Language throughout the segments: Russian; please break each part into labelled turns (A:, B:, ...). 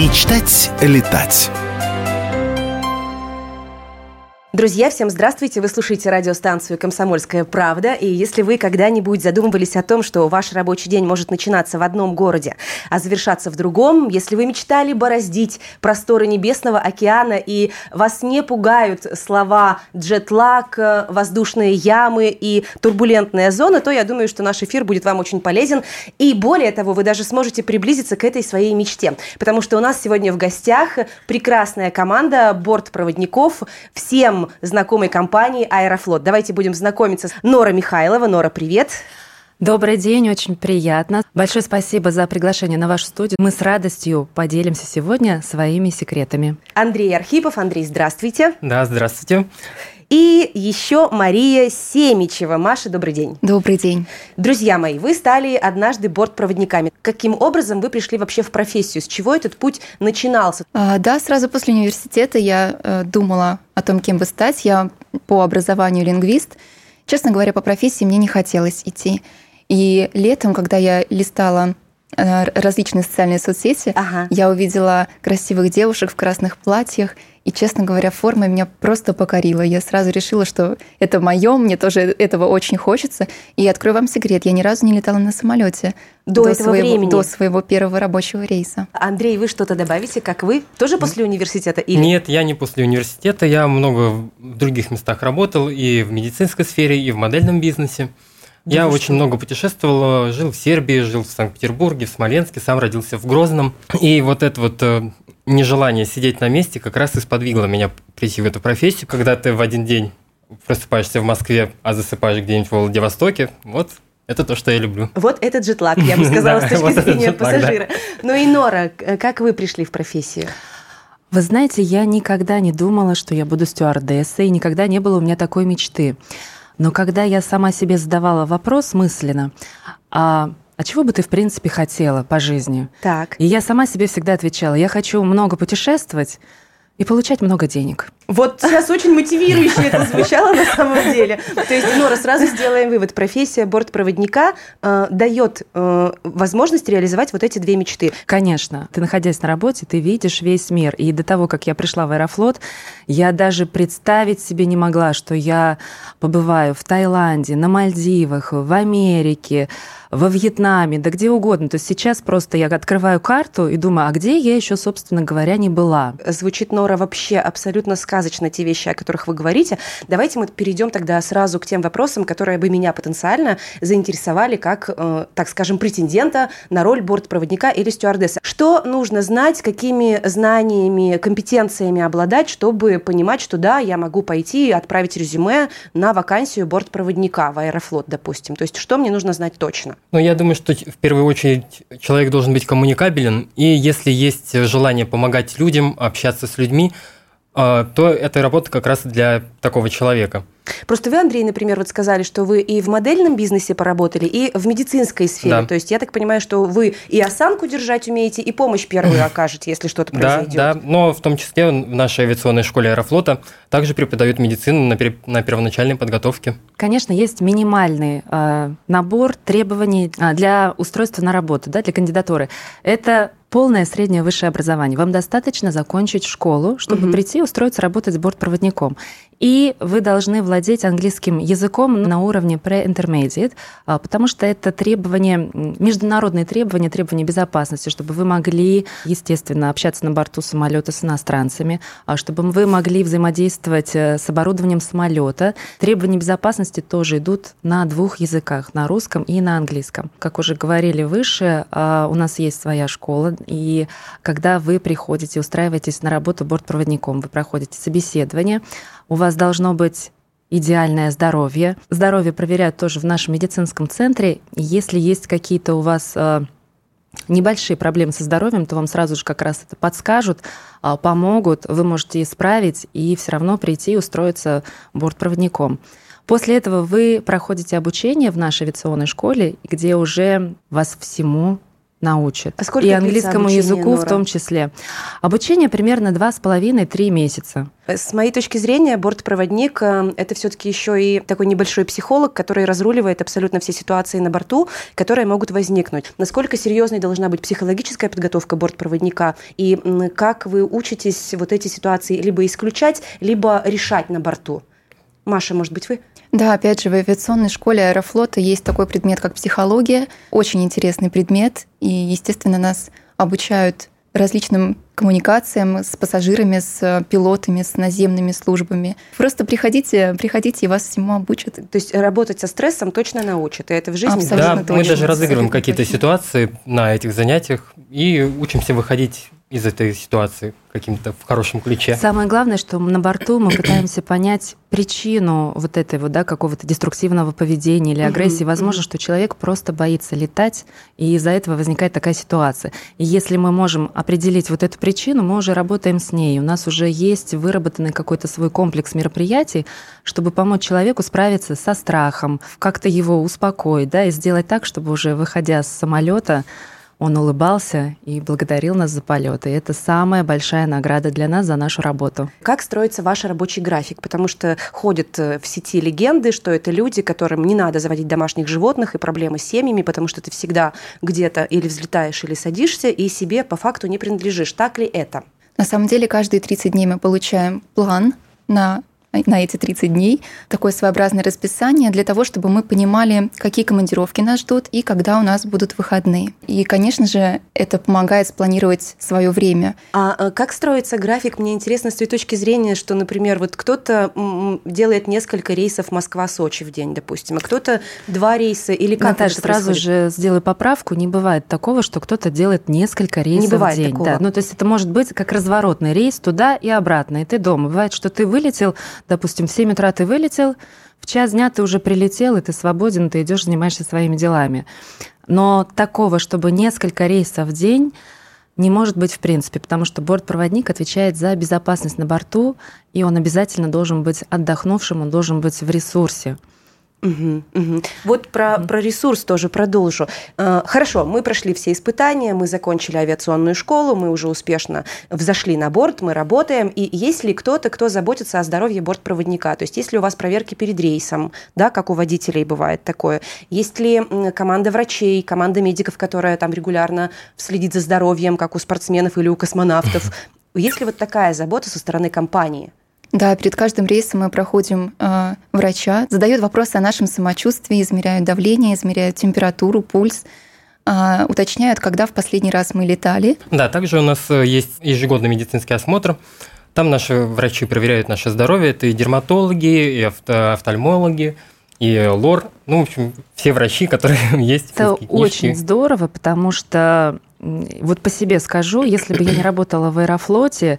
A: Мечтать летать.
B: Друзья, всем здравствуйте! Вы слушаете радиостанцию «Комсомольская правда». И если вы когда-нибудь задумывались о том, что ваш рабочий день может начинаться в одном городе, а завершаться в другом, если вы мечтали бороздить просторы небесного океана и вас не пугают слова «джетлаг», «воздушные ямы» и «турбулентная зона», то я думаю, что наш эфир будет вам очень полезен. И более того, вы даже сможете приблизиться к этой своей мечте. Потому что у нас сегодня в гостях прекрасная команда бортпроводников. Всем знакомой компании «Аэрофлот». Давайте будем знакомиться с Нора Михайлова. Нора, привет!
C: Добрый день, очень приятно. Большое спасибо за приглашение на вашу студию. Мы с радостью поделимся сегодня своими секретами.
B: Андрей Архипов. Андрей, здравствуйте.
D: Да, здравствуйте.
B: И еще Мария Семичева. Маша, добрый день.
E: Добрый день.
B: Друзья мои, вы стали однажды бортпроводниками. Каким образом вы пришли вообще в профессию? С чего этот путь начинался?
E: А, да, сразу после университета я э, думала о том, кем бы стать. Я по образованию лингвист. Честно говоря, по профессии мне не хотелось идти. И летом, когда я листала э, различные социальные соцсети, ага. я увидела красивых девушек в красных платьях, и, честно говоря, форма меня просто покорила. Я сразу решила, что это мое, мне тоже этого очень хочется. И открою вам секрет, я ни разу не летала на самолете
B: до, до этого
E: своего,
B: времени.
E: До своего первого рабочего рейса.
B: Андрей, вы что-то добавите, как вы? Тоже после университета? Или...
D: Нет, я не после университета. Я много в других местах работал и в медицинской сфере, и в модельном бизнесе. Я очень что? много путешествовал, жил в Сербии, жил в Санкт-Петербурге, в Смоленске, сам родился в Грозном. И вот это вот э, нежелание сидеть на месте как раз и сподвигло меня прийти в эту профессию. Когда ты в один день просыпаешься в Москве, а засыпаешь где-нибудь в Владивостоке, вот это то, что я люблю.
B: Вот этот джетлаг, я бы сказала, с точки зрения пассажира. Ну и Нора, как вы пришли в профессию?
C: Вы знаете, я никогда не думала, что я буду стюардессой, и никогда не было у меня такой мечты. Но когда я сама себе задавала вопрос мысленно, а а чего бы ты, в принципе, хотела по жизни?
B: Так.
C: И я сама себе всегда отвечала, я хочу много путешествовать и получать много денег.
B: Вот сейчас очень мотивирующе это звучало на самом деле. То есть, Нора, сразу сделаем вывод. Профессия бортпроводника э, дает э, возможность реализовать вот эти две мечты.
C: Конечно. Ты, находясь на работе, ты видишь весь мир. И до того, как я пришла в Аэрофлот, я даже представить себе не могла, что я побываю в Таиланде, на Мальдивах, в Америке, во Вьетнаме, да где угодно. То есть сейчас просто я открываю карту и думаю, а где я еще, собственно говоря, не была.
B: Звучит, Нора, вообще абсолютно сказочно сказочно те вещи, о которых вы говорите. Давайте мы перейдем тогда сразу к тем вопросам, которые бы меня потенциально заинтересовали как, э, так скажем, претендента на роль бортпроводника или стюардесса. Что нужно знать, какими знаниями, компетенциями обладать, чтобы понимать, что да, я могу пойти и отправить резюме на вакансию бортпроводника в Аэрофлот, допустим. То есть что мне нужно знать точно?
D: Ну, я думаю, что в первую очередь человек должен быть коммуникабелен, и если есть желание помогать людям, общаться с людьми, то эта работа как раз для такого человека.
B: Просто вы, Андрей, например, вот сказали, что вы и в модельном бизнесе поработали, и в медицинской сфере. Да. То есть я так понимаю, что вы и осанку держать умеете, и помощь первую окажете, если что-то произойдет.
D: Да, да. Но в том числе в нашей авиационной школе Аэрофлота также преподают медицину на, пер... на первоначальной подготовке.
C: Конечно, есть минимальный э, набор требований а, для устройства на работу, да, для кандидатуры. Это полное среднее высшее образование. Вам достаточно закончить школу, чтобы угу. прийти и устроиться работать с бортпроводником. И вы должны владеть английским языком на уровне pre-intermediate, а, потому что это требования, международные требования, требования безопасности, чтобы вы могли, естественно, общаться на борту самолета с иностранцами, а, чтобы вы могли взаимодействовать э, с оборудованием самолета. Требования безопасности тоже идут на двух языках, на русском и на английском. Как уже говорили выше, а, у нас есть своя школа, и когда вы приходите, устраиваетесь на работу бортпроводником, вы проходите собеседование, у вас должно быть идеальное здоровье. Здоровье проверяют тоже в нашем медицинском центре. Если есть какие-то у вас э, небольшие проблемы со здоровьем, то вам сразу же как раз это подскажут, э, помогут, вы можете исправить и все равно прийти и устроиться бортпроводником. После этого вы проходите обучение в нашей авиационной школе, где уже вас всему научит.
B: А сколько
C: и английскому языку
B: Нора?
C: в том числе. Обучение примерно два с половиной-три месяца.
B: С моей точки зрения, бортпроводник э, – это все-таки еще и такой небольшой психолог, который разруливает абсолютно все ситуации на борту, которые могут возникнуть. Насколько серьезной должна быть психологическая подготовка бортпроводника и как вы учитесь вот эти ситуации либо исключать, либо решать на борту? Маша, может быть, вы?
E: Да, опять же, в авиационной школе аэрофлота есть такой предмет, как психология. Очень интересный предмет. И, естественно, нас обучают различным коммуникациям с пассажирами, с пилотами, с наземными службами. Просто приходите, приходите, и вас всему обучат.
B: То есть работать со стрессом точно научат, и это в жизни
E: Абсолютно
D: Да,
E: точно,
D: мы даже разыгрываем какие-то ситуации на этих занятиях и учимся выходить из этой ситуации каким-то в хорошем ключе.
C: Самое главное, что на борту мы пытаемся понять причину вот этой вот, да, какого-то деструктивного поведения или агрессии. Возможно, что человек просто боится летать, и из-за этого возникает такая ситуация. И если мы можем определить вот эту причину, мы уже работаем с ней. У нас уже есть выработанный какой-то свой комплекс мероприятий, чтобы помочь человеку справиться со страхом, как-то его успокоить, да, и сделать так, чтобы уже выходя с самолета, он улыбался и благодарил нас за полет. И это самая большая награда для нас за нашу работу.
B: Как строится ваш рабочий график? Потому что ходят э, в сети легенды, что это люди, которым не надо заводить домашних животных и проблемы с семьями, потому что ты всегда где-то или взлетаешь, или садишься, и себе по факту не принадлежишь. Так ли это?
E: На самом деле, каждые 30 дней мы получаем план на на эти 30 дней такое своеобразное расписание для того, чтобы мы понимали, какие командировки нас ждут и когда у нас будут выходные. И, конечно же, это помогает спланировать свое время.
B: А э, как строится график? Мне интересно с той точки зрения, что, например, вот кто-то делает несколько рейсов Москва-Сочи в день, допустим, а кто-то два рейса или как
C: Наташа,
B: это
C: сразу
B: происходит?
C: же сделаю поправку. Не бывает такого, что кто-то делает несколько рейсов
B: бывает
C: в день.
B: такого.
C: Да. Ну, то есть это может быть как разворотный рейс туда и обратно, и ты дома. Бывает, что ты вылетел, допустим, в 7 утра ты вылетел, в час дня ты уже прилетел, и ты свободен, ты идешь, занимаешься своими делами. Но такого, чтобы несколько рейсов в день, не может быть в принципе, потому что бортпроводник отвечает за безопасность на борту, и он обязательно должен быть отдохнувшим, он должен быть в ресурсе.
B: Мгм, мгм. Вот про, про ресурс тоже продолжу. Э, Хорошо, мы прошли все испытания, мы закончили авиационную школу, мы уже успешно взошли на борт, мы работаем. И есть ли кто-то, кто заботится о здоровье бортпроводника? То есть есть ли у вас проверки перед рейсом, да, как у водителей бывает такое? Есть ли команда врачей, команда медиков, которая там регулярно следит за здоровьем, как у спортсменов или у космонавтов? Есть ли вот такая забота со стороны компании?
E: Да, перед каждым рейсом мы проходим э, врача, задают вопросы о нашем самочувствии, измеряют давление, измеряют температуру, пульс, э, уточняют, когда в последний раз мы летали.
D: Да, также у нас э, есть ежегодный медицинский осмотр. Там наши врачи проверяют наше здоровье. Это и дерматологи, и авто- офтальмологи, и лор. Ну, в общем, все врачи, которые есть.
C: Это очень здорово, потому что вот по себе скажу, если бы я не работала в Аэрофлоте,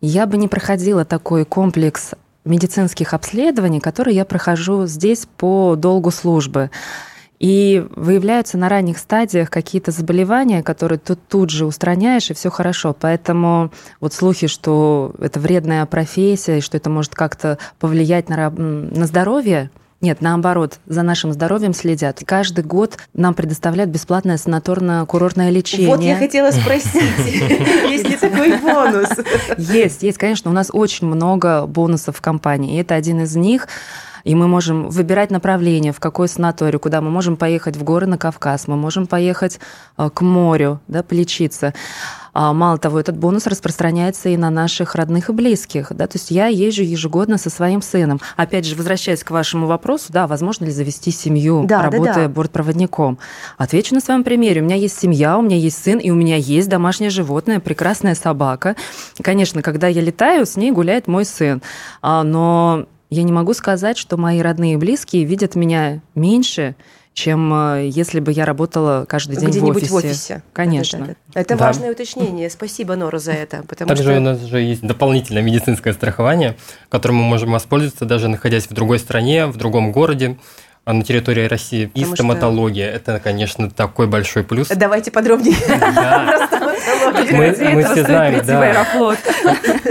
C: я бы не проходила такой комплекс медицинских обследований, который я прохожу здесь по долгу службы. И выявляются на ранних стадиях какие-то заболевания, которые ты тут же устраняешь, и все хорошо. Поэтому вот слухи, что это вредная профессия, и что это может как-то повлиять на, на здоровье, нет, наоборот, за нашим здоровьем следят. Каждый год нам предоставляют бесплатное санаторно-курортное лечение.
B: Вот я хотела спросить, есть ли такой бонус?
C: Есть, есть, конечно, у нас очень много бонусов в компании, и это один из них. И мы можем выбирать направление, в какой санаторий, куда мы можем поехать в горы на Кавказ, мы можем поехать э, к морю, да, полечиться. А Мало того, этот бонус распространяется и на наших родных и близких. Да? То есть я езжу ежегодно со своим сыном. Опять же, возвращаясь к вашему вопросу, да, возможно ли завести семью,
B: Да, да,
C: работая
B: да.
C: бортпроводником? Отвечу на своем примере. У меня есть семья, у меня есть сын, и у меня есть домашнее животное, прекрасная собака. Конечно, когда я летаю, с ней гуляет мой сын. А, Но я не могу сказать, что мои родные и близкие видят меня меньше, чем э, если бы я работала каждый день в
B: Где-нибудь
C: офисе.
B: в офисе.
C: Конечно.
B: Да-да-да. Это
D: Да.
B: важное уточнение. Спасибо, Нора, за это. Потому
D: Также
B: что...
D: у нас же есть дополнительное медицинское страхование, которым мы можем воспользоваться, даже находясь в другой стране, в другом городе, а на территории России. И
B: Потому что-
D: стоматология. Это, конечно, такой большой плюс.
B: Давайте подробнее. Просто
D: Мы все знаем, да.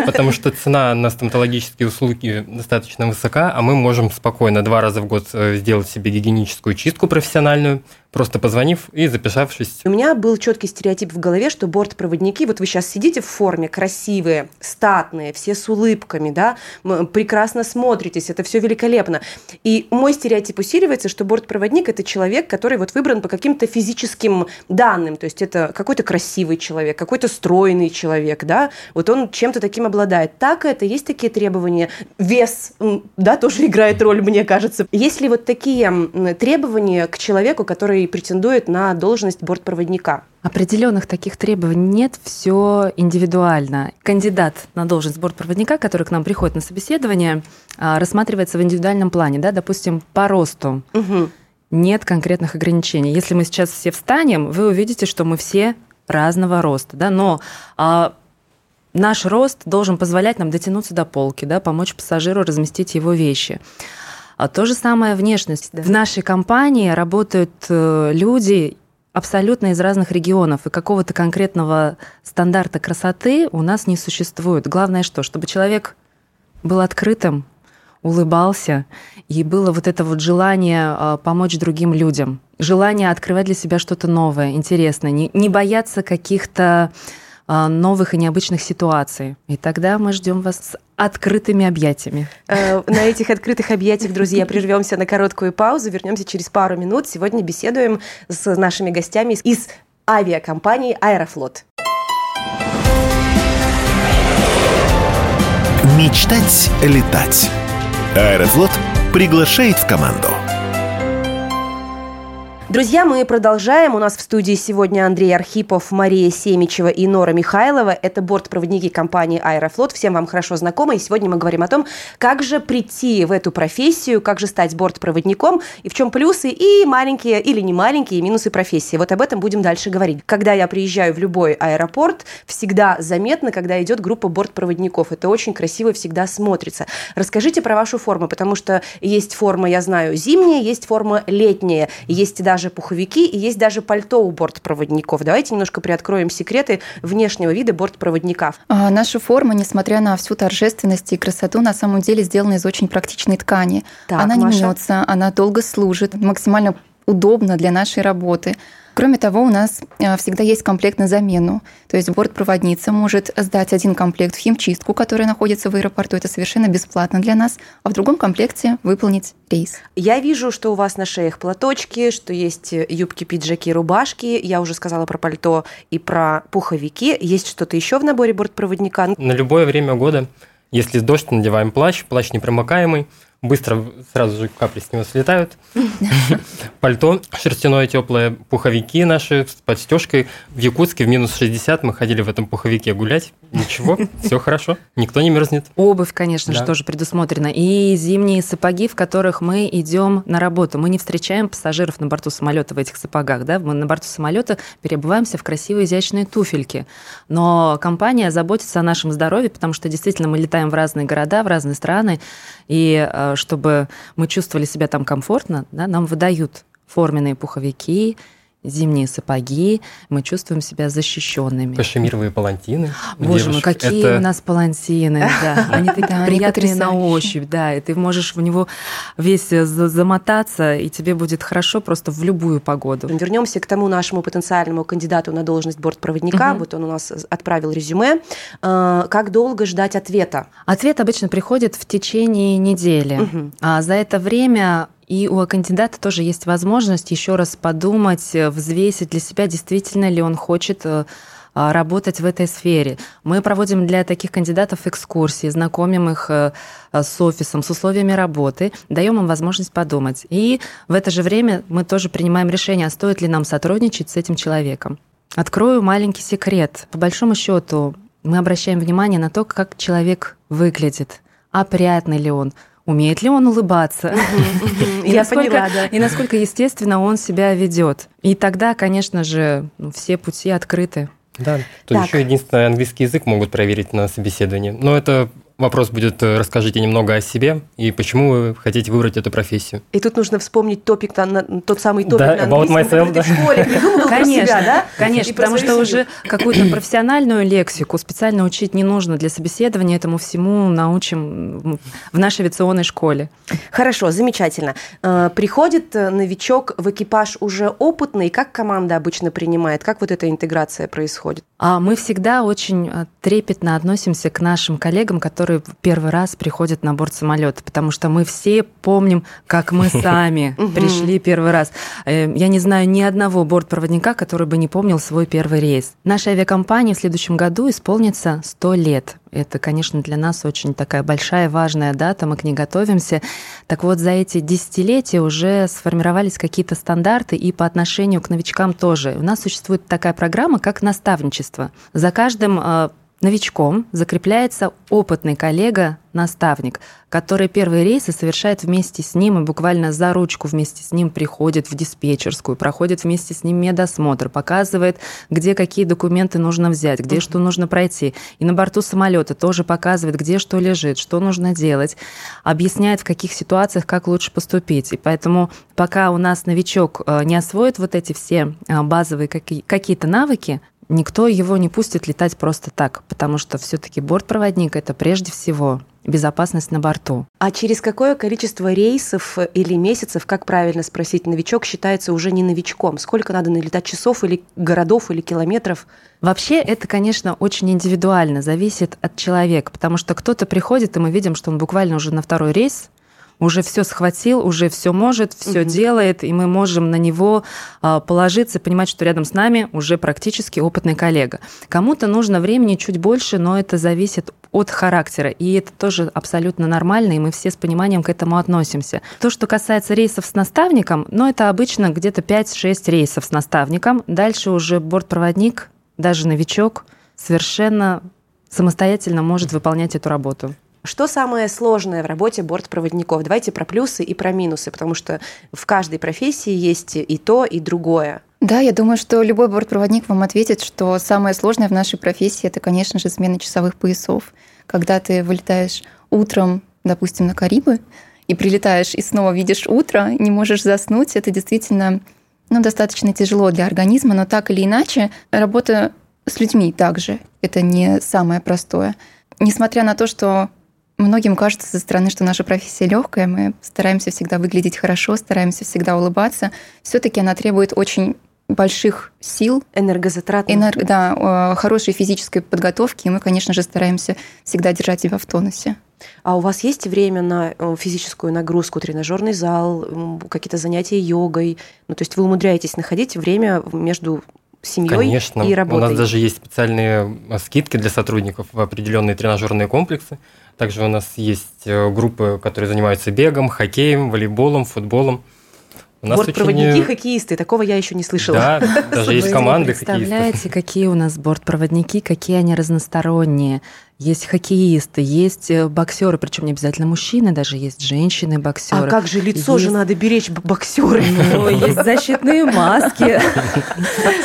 D: Потому что цена на стоматологические услуги достаточно высока, а мы можем спокойно два раза в год э, сделать себе гигиеническую чистку профессиональную, просто позвонив и записавшись.
B: У меня был четкий стереотип в голове, что бортпроводники, вот вы сейчас сидите в форме, красивые, статные, все с улыбками, да, прекрасно смотритесь, это все великолепно. И мой стереотип усиливается, что бортпроводник – это человек, который вот выбран по каким-то физическим данным, то есть это какой-то красивый человек, какой-то стройный человек, да, вот он чем-то таким обладает. Так это, есть такие требования, вес, да, тоже играет роль, мне кажется. Есть ли вот такие требования к человеку, который претендует на должность бортпроводника.
C: Определенных таких требований нет, все индивидуально. Кандидат на должность бортпроводника, который к нам приходит на собеседование, а, рассматривается в индивидуальном плане, да, допустим, по росту. Угу. Нет конкретных ограничений. Если мы сейчас все встанем, вы увидите, что мы все разного роста, да, но а, наш рост должен позволять нам дотянуться до полки, да, помочь пассажиру разместить его вещи. А то же самое внешность. Да. В нашей компании работают э, люди абсолютно из разных регионов, и какого-то конкретного стандарта красоты у нас не существует. Главное что? Чтобы человек был открытым, улыбался, и было вот это вот желание э, помочь другим людям, желание открывать для себя что-то новое, интересное, не, не бояться каких-то а, новых и необычных ситуаций. И тогда мы ждем вас с открытыми объятиями.
B: Э, на этих открытых объятиях, друзья, прервемся на короткую паузу, вернемся через пару минут. Сегодня беседуем с нашими гостями из авиакомпании «Аэрофлот».
A: Мечтать летать. Аэрофлот приглашает в команду.
B: Друзья, мы продолжаем. У нас в студии сегодня Андрей Архипов, Мария Семичева и Нора Михайлова. Это бортпроводники компании «Аэрофлот». Всем вам хорошо знакомы. И сегодня мы говорим о том, как же прийти в эту профессию, как же стать бортпроводником, и в чем плюсы и маленькие или не маленькие минусы профессии. Вот об этом будем дальше говорить. Когда я приезжаю в любой аэропорт, всегда заметно, когда идет группа бортпроводников. Это очень красиво всегда смотрится. Расскажите про вашу форму, потому что есть форма, я знаю, зимняя, есть форма летняя, есть даже даже пуховики и есть даже пальто у бортпроводников. Давайте немножко приоткроем секреты внешнего вида бортпроводника.
E: А, наша форма, несмотря на всю торжественность и красоту, на самом деле сделана из очень практичной ткани. Так, она не Маша. мнется, она долго служит, максимально удобно для нашей работы. Кроме того, у нас э, всегда есть комплект на замену. То есть бортпроводница может сдать один комплект в химчистку, которая находится в аэропорту. Это совершенно бесплатно для нас. А в другом комплекте выполнить рейс.
B: Я вижу, что у вас на шеях платочки, что есть юбки, пиджаки, рубашки. Я уже сказала про пальто и про пуховики. Есть что-то еще в наборе бортпроводника?
D: На любое время года. Если дождь, надеваем плащ, плащ непромокаемый, быстро сразу же капли с него слетают. Пальто шерстяное теплое, пуховики наши с подстежкой. В Якутске в минус 60 мы ходили в этом пуховике гулять. Ничего, все хорошо, никто не мерзнет.
C: Обувь, конечно да. же, тоже предусмотрена. И зимние сапоги, в которых мы идем на работу. Мы не встречаем пассажиров на борту самолета в этих сапогах. Да? Мы на борту самолета перебываемся в красивые изящные туфельки. Но компания заботится о нашем здоровье, потому что действительно мы летаем в разные города, в разные страны. И э, чтобы мы чувствовали себя там комфортно, да, нам выдают форменные пуховики, зимние сапоги, мы чувствуем себя защищенными.
D: Кашемировые палантины.
C: Боже мой, какие это... у нас палантины, да. Они такие приятные на ощупь, да, и ты можешь в него весь замотаться, и тебе будет хорошо просто в любую погоду.
B: Вернемся к тому нашему потенциальному кандидату на должность бортпроводника. Вот он у нас отправил резюме. А, как долго ждать ответа?
C: Ответ обычно приходит в течение недели. А за это время и у кандидата тоже есть возможность еще раз подумать, э, взвесить для себя, действительно ли он хочет э, а, работать в этой сфере. Мы проводим для таких кандидатов экскурсии, знакомим их э, с офисом, с условиями работы, даем им возможность подумать. И в это же время мы тоже принимаем решение, а стоит ли нам сотрудничать с этим человеком. Открою маленький секрет. По большому счету мы обращаем внимание на то, как человек выглядит, опрятный ли он, умеет ли он улыбаться, и, насколько, и насколько естественно он себя ведет. И тогда, конечно же, ну, все пути открыты.
D: Да, тут еще единственное английский язык могут проверить на собеседовании. Но это вопрос будет э, «Расскажите немного о себе и почему вы хотите выбрать эту профессию».
B: И тут нужно вспомнить топик, тот самый топик
D: да,
B: на английском,
D: myself, да.
B: в школе придумывал
C: конечно,
B: про себя, да?
C: Конечно, потому что
B: семью.
C: уже какую-то профессиональную лексику специально учить не нужно для собеседования, этому всему научим в нашей авиационной школе.
B: Хорошо, замечательно. Э, приходит э, новичок в экипаж уже опытный, как команда обычно принимает, как вот эта интеграция происходит?
C: А мы всегда очень трепетно относимся к нашим коллегам, которые первый раз приходят на борт самолета, потому что мы все помним, как мы сами пришли первый раз. Э, я не знаю ни одного бортпроводника, который бы не помнил свой первый рейс. Нашей авиакомпании в следующем году исполнится 100 лет. Это, конечно, для нас очень такая большая, важная дата, мы к ней готовимся. Так вот, за эти десятилетия уже сформировались какие-то стандарты и по отношению к новичкам тоже. У нас существует такая программа, как наставничество. За каждым э, новичком закрепляется опытный коллега-наставник, который первые рейсы совершает вместе с ним и буквально за ручку вместе с ним приходит в диспетчерскую, проходит вместе с ним медосмотр, показывает, где какие документы нужно взять, где что нужно пройти. И на борту самолета тоже показывает, где что лежит, что нужно делать, объясняет, в каких ситуациях как лучше поступить. И поэтому пока у нас новичок э, не освоит вот эти все э, базовые какие-то навыки, никто его не пустит летать просто так, потому что все-таки бортпроводник это прежде всего безопасность на борту.
B: А через какое количество рейсов или месяцев, как правильно спросить, новичок считается уже не новичком? Сколько надо налетать часов или городов или километров?
C: Вообще это, конечно, очень индивидуально, зависит от человека, потому что кто-то приходит, и мы видим, что он буквально уже на второй рейс уже все схватил, уже все может, все угу. делает, и мы можем на него а, положиться, понимать, что рядом с нами уже практически опытный коллега. Кому-то нужно времени чуть больше, но это зависит от характера, и это тоже абсолютно нормально, и мы все с пониманием к этому относимся. То, что касается рейсов с наставником, ну, это обычно где-то 5-6 рейсов с наставником, дальше уже бортпроводник, даже новичок, совершенно самостоятельно может выполнять эту работу.
B: Что самое сложное в работе бортпроводников? Давайте про плюсы и про минусы, потому что в каждой профессии есть и то, и другое.
E: Да, я думаю, что любой бортпроводник вам ответит, что самое сложное в нашей профессии это, конечно же, смена часовых поясов. Когда ты вылетаешь утром, допустим, на Карибы, и прилетаешь и снова видишь утро, не можешь заснуть, это действительно ну, достаточно тяжело для организма, но так или иначе, работа с людьми также это не самое простое. Несмотря на то, что Многим кажется со стороны, что наша профессия легкая, мы стараемся всегда выглядеть хорошо, стараемся всегда улыбаться. Все-таки она требует очень больших сил.
B: Энергозатрат.
E: Энерг... Да, хорошей физической подготовки, и мы, конечно же, стараемся всегда держать себя в тонусе.
B: А у вас есть время на физическую нагрузку, тренажерный зал, какие-то занятия йогой? Ну, то есть вы умудряетесь находить время между семьей
D: Конечно.
B: и работой?
D: У нас даже есть специальные э, скидки для сотрудников в определенные тренажерные комплексы. Также у нас есть э, группы, которые занимаются бегом, хоккеем, волейболом, футболом.
B: У нас Бортпроводники, очень... хоккеисты, такого я еще не слышала.
D: Да, даже есть команды
C: Представляете, какие у нас бортпроводники, какие они разносторонние. Есть хоккеисты, есть э, боксеры, причем не обязательно мужчины, даже есть женщины-боксеры.
B: А как же лицо есть... же надо беречь боксеры?
C: Ну, есть защитные маски.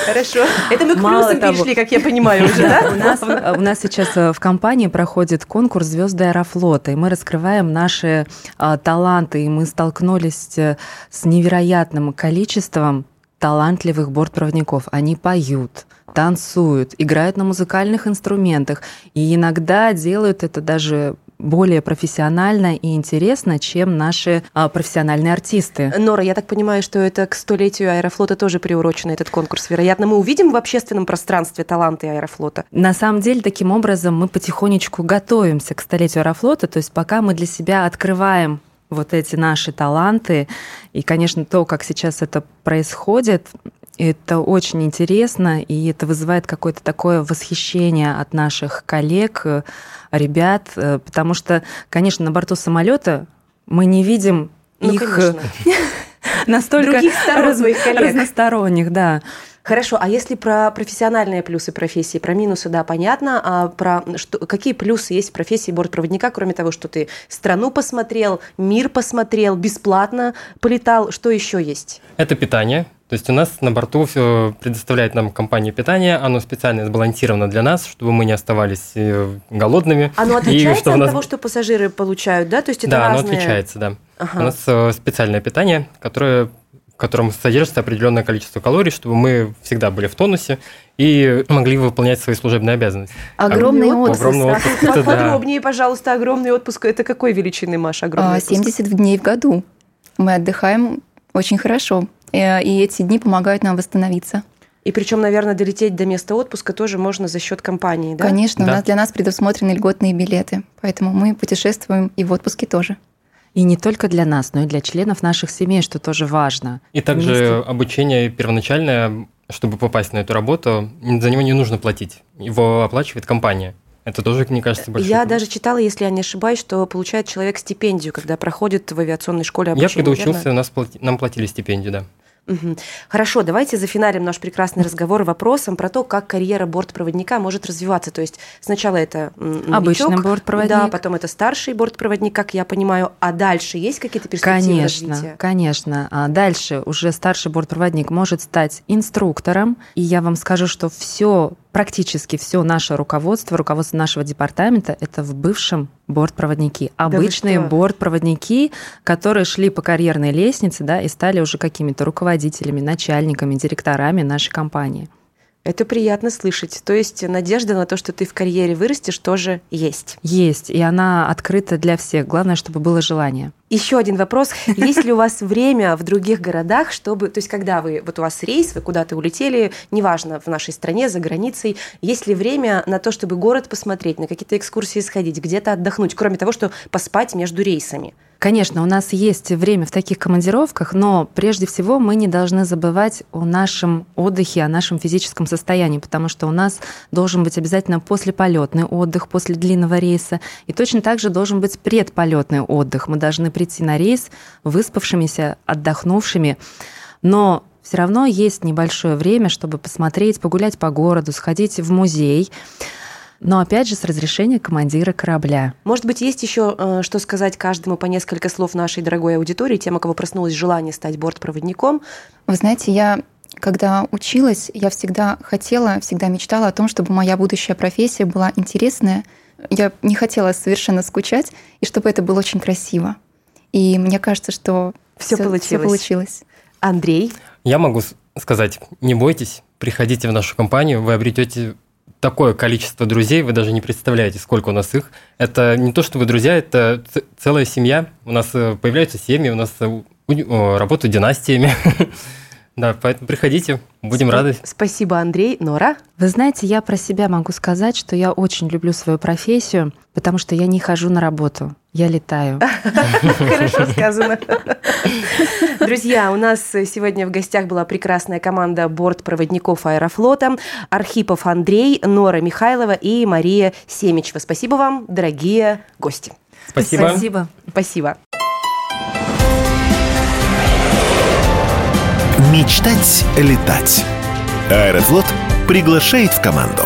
B: Хорошо. Это мы к плюсам перешли, как я понимаю уже, да?
C: У нас, у нас сейчас э, в компании проходит конкурс «Звезды Аэрофлота», и мы раскрываем наши а, таланты, и мы столкнулись э, с невероятным количеством талантливых бортпроводников. Они поют, танцуют, играют на музыкальных инструментах. И иногда делают это даже более профессионально и интересно, чем наши а, профессиональные артисты.
B: Нора, я так понимаю, что это к столетию Аэрофлота тоже приурочен этот конкурс. Вероятно, мы увидим в общественном пространстве таланты Аэрофлота.
C: На самом деле, таким образом, мы потихонечку готовимся к столетию Аэрофлота. То есть пока мы для себя открываем вот эти наши таланты. И, конечно, то, как сейчас это происходит, это очень интересно, и это вызывает какое-то такое восхищение от наших коллег, э, ребят, э, потому что, конечно, на борту самолета мы не видим ну, их настолько раз, разносторонних, да.
B: Хорошо, а если про профессиональные плюсы профессии, про минусы, да, понятно, а про что, какие плюсы есть в профессии бортпроводника, кроме того, что ты страну посмотрел, мир посмотрел, бесплатно полетал, что еще есть?
D: Это питание. То есть у нас на борту все предоставляет нам компания питания, оно специально сбалансировано для нас, чтобы мы не оставались э, голодными.
B: Оно отличается от нас... того, что пассажиры получают, да? То есть это
D: да,
B: разные...
D: оно отличается, да. Ага. У нас э, специальное питание, которое в котором содержится определенное количество калорий, чтобы мы всегда были в тонусе и могли выполнять свои служебные обязанности.
E: Огромный отпуск. Огромный
B: отпуск. Это, Подробнее, да. пожалуйста, огромный отпуск. Это какой величины, Маша, огромный
E: 70 отпуск? дней в году. Мы отдыхаем очень хорошо. Э, и эти дни помогают нам восстановиться.
B: И причем, наверное, долететь до места отпуска тоже можно за счет компании, да?
E: Конечно, да. у нас для нас предусмотрены льготные билеты, поэтому мы путешествуем и в отпуске тоже.
C: И не только для нас, но и для членов наших семей, что тоже важно.
D: И также Вместе... обучение первоначальное, чтобы попасть на эту работу, за него не нужно платить. Его оплачивает компания. Это тоже, мне кажется, большой
B: Я даже читала, если я не ошибаюсь, что получает человек стипендию, когда проходит в авиационной школе обучение.
D: Я когда учился, нас плати... нам платили стипендию, да.
B: Угу. Хорошо, давайте зафиналим наш прекрасный разговор вопросом про то, как карьера бортпроводника может развиваться. То есть сначала это новичок,
C: обычный бортпроводник,
B: да, потом это старший бортпроводник, как я понимаю, а дальше есть какие-то перспективы
C: Конечно,
B: развития?
C: конечно. А дальше уже старший бортпроводник может стать инструктором, и я вам скажу, что все практически все наше руководство, руководство нашего департамента, это в бывшем бортпроводники. Обычные да бортпроводники, которые шли по карьерной лестнице, да, и стали уже какими-то руководителями, начальниками, директорами нашей компании.
B: Это приятно слышать. То есть надежда на то, что ты в карьере вырастешь, тоже есть.
C: Есть, и она открыта для всех. Главное, чтобы было желание.
B: Еще один вопрос. Есть ли у вас время в других городах, чтобы... То есть когда вы... Вот у вас рейс, вы куда-то улетели, неважно, в нашей стране, за границей, есть ли время на то, чтобы город посмотреть, на какие-то экскурсии сходить, где-то отдохнуть, кроме того, что поспать между рейсами?
C: Конечно, у нас есть время в таких командировках, но прежде всего мы не должны забывать о нашем отдыхе, о нашем физическом состоянии, потому что у нас должен быть обязательно послеполетный отдых после длинного рейса, и точно так же должен быть предполетный отдых. Мы должны прийти на рейс выспавшимися, отдохнувшими, но все равно есть небольшое время, чтобы посмотреть, погулять по городу, сходить в музей но опять же с разрешения командира корабля.
B: Может быть, есть еще э, что сказать каждому по несколько слов нашей дорогой аудитории, тем, у кого проснулось желание стать бортпроводником?
E: Вы знаете, я когда училась, я всегда хотела, всегда мечтала о том, чтобы моя будущая профессия была интересная. Я не хотела совершенно скучать, и чтобы это было очень красиво. И мне кажется, что
B: все получилось. Всё
E: получилось.
B: Андрей?
D: Я могу сказать, не бойтесь, приходите в нашу компанию, вы обретете такое количество друзей, вы даже не представляете, сколько у нас их. Это не то, что вы друзья, это целая семья. У нас э, появляются семьи, у нас э, работают династиями. Да, поэтому приходите, будем рады.
B: Спасибо, Андрей. Нора?
C: Вы знаете, я про себя могу сказать, что я очень люблю свою профессию, потому что я не хожу на работу, я летаю.
B: Хорошо сказано. Друзья, у нас сегодня в гостях была прекрасная команда бортпроводников Аэрофлота, Архипов Андрей, Нора Михайлова и Мария Семичева. Спасибо вам, дорогие гости.
D: Спасибо.
C: Спасибо.
B: Спасибо.
A: Мечтать летать. Аэрофлот приглашает в команду.